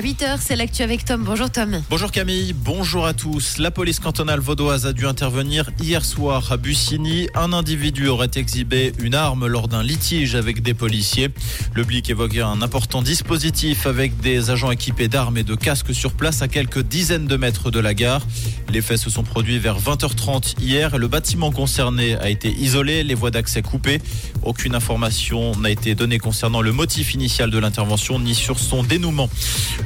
À 8h, c'est l'actu avec Tom. Bonjour Tom. Bonjour Camille, bonjour à tous. La police cantonale vaudoise a dû intervenir hier soir à Bussigny. Un individu aurait exhibé une arme lors d'un litige avec des policiers. Le blic évoquait un important dispositif avec des agents équipés d'armes et de casques sur place à quelques dizaines de mètres de la gare. Les faits se sont produits vers 20h30 hier. Le bâtiment concerné a été isolé, les voies d'accès coupées. Aucune information n'a été donnée concernant le motif initial de l'intervention ni sur son dénouement.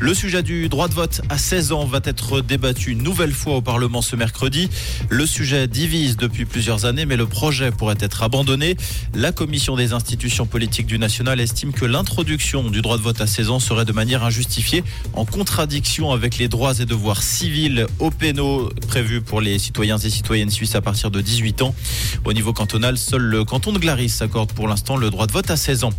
Le sujet du droit de vote à 16 ans va être débattu une nouvelle fois au Parlement ce mercredi. Le sujet divise depuis plusieurs années, mais le projet pourrait être abandonné. La Commission des institutions politiques du national estime que l'introduction du droit de vote à 16 ans serait de manière injustifiée, en contradiction avec les droits et devoirs civils au pénaux prévus pour les citoyens et citoyennes suisses à partir de 18 ans. Au niveau cantonal, seul le canton de Glaris accorde pour l'instant le droit de vote à 16 ans.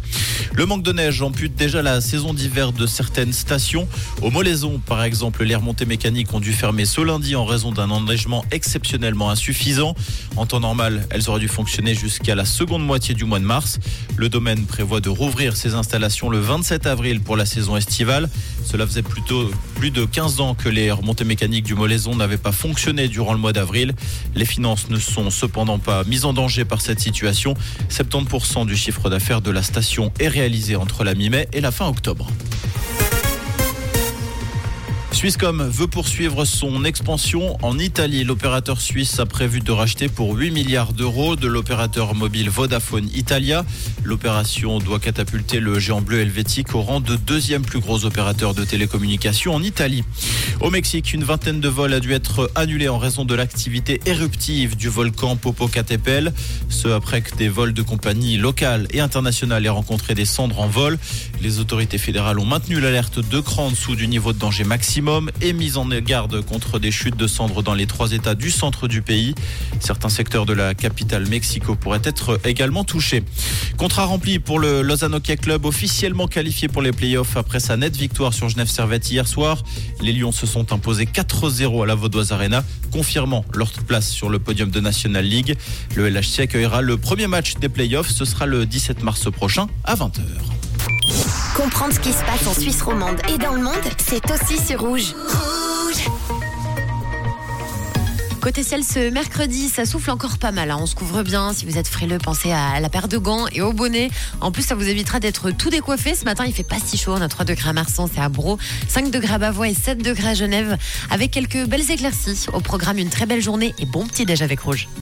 Le manque de neige ampute déjà la saison d'hiver de certaines stations. Au Molaison, par exemple, les remontées mécaniques ont dû fermer ce lundi en raison d'un enneigement exceptionnellement insuffisant. En temps normal, elles auraient dû fonctionner jusqu'à la seconde moitié du mois de mars. Le domaine prévoit de rouvrir ses installations le 27 avril pour la saison estivale. Cela faisait plutôt plus de 15 ans que les remontées mécaniques du Molaison n'avaient pas fonctionné durant le mois d'avril. Les finances ne sont cependant pas mises en danger par cette situation. 70% du chiffre d'affaires de la station est réalisé entre la mi-mai et la fin octobre. Swisscom veut poursuivre son expansion en Italie. L'opérateur suisse a prévu de racheter pour 8 milliards d'euros de l'opérateur mobile Vodafone Italia. L'opération doit catapulter le géant bleu helvétique au rang de deuxième plus gros opérateur de télécommunications en Italie. Au Mexique, une vingtaine de vols a dû être annulés en raison de l'activité éruptive du volcan Popocatépetl. Ce après que des vols de compagnies locales et internationales aient rencontré des cendres en vol. Les autorités fédérales ont maintenu l'alerte de cran en dessous du niveau de danger et mise en garde contre des chutes de cendres dans les trois États du centre du pays. Certains secteurs de la capitale Mexico pourraient être également touchés. Contrat rempli pour le Lausanne Hockey Club, officiellement qualifié pour les playoffs après sa nette victoire sur Genève Servette hier soir. Les Lions se sont imposés 4-0 à la Vaudoise Arena, confirmant leur place sur le podium de National League. Le LHC accueillera le premier match des playoffs. Ce sera le 17 mars prochain à 20h. Comprendre ce qui se passe en Suisse romande et dans le monde, c'est aussi sur Rouge. Rouge Côté ciel, ce mercredi, ça souffle encore pas mal. Hein. On se couvre bien. Si vous êtes frileux, pensez à la paire de gants et au bonnet. En plus, ça vous évitera d'être tout décoiffé. Ce matin, il fait pas si chaud. On a 3 degrés à Marsan, c'est à Bro, 5 degrés à Bavois et 7 degrés à Genève. Avec quelques belles éclaircies. Au programme, une très belle journée et bon petit déj avec Rouge.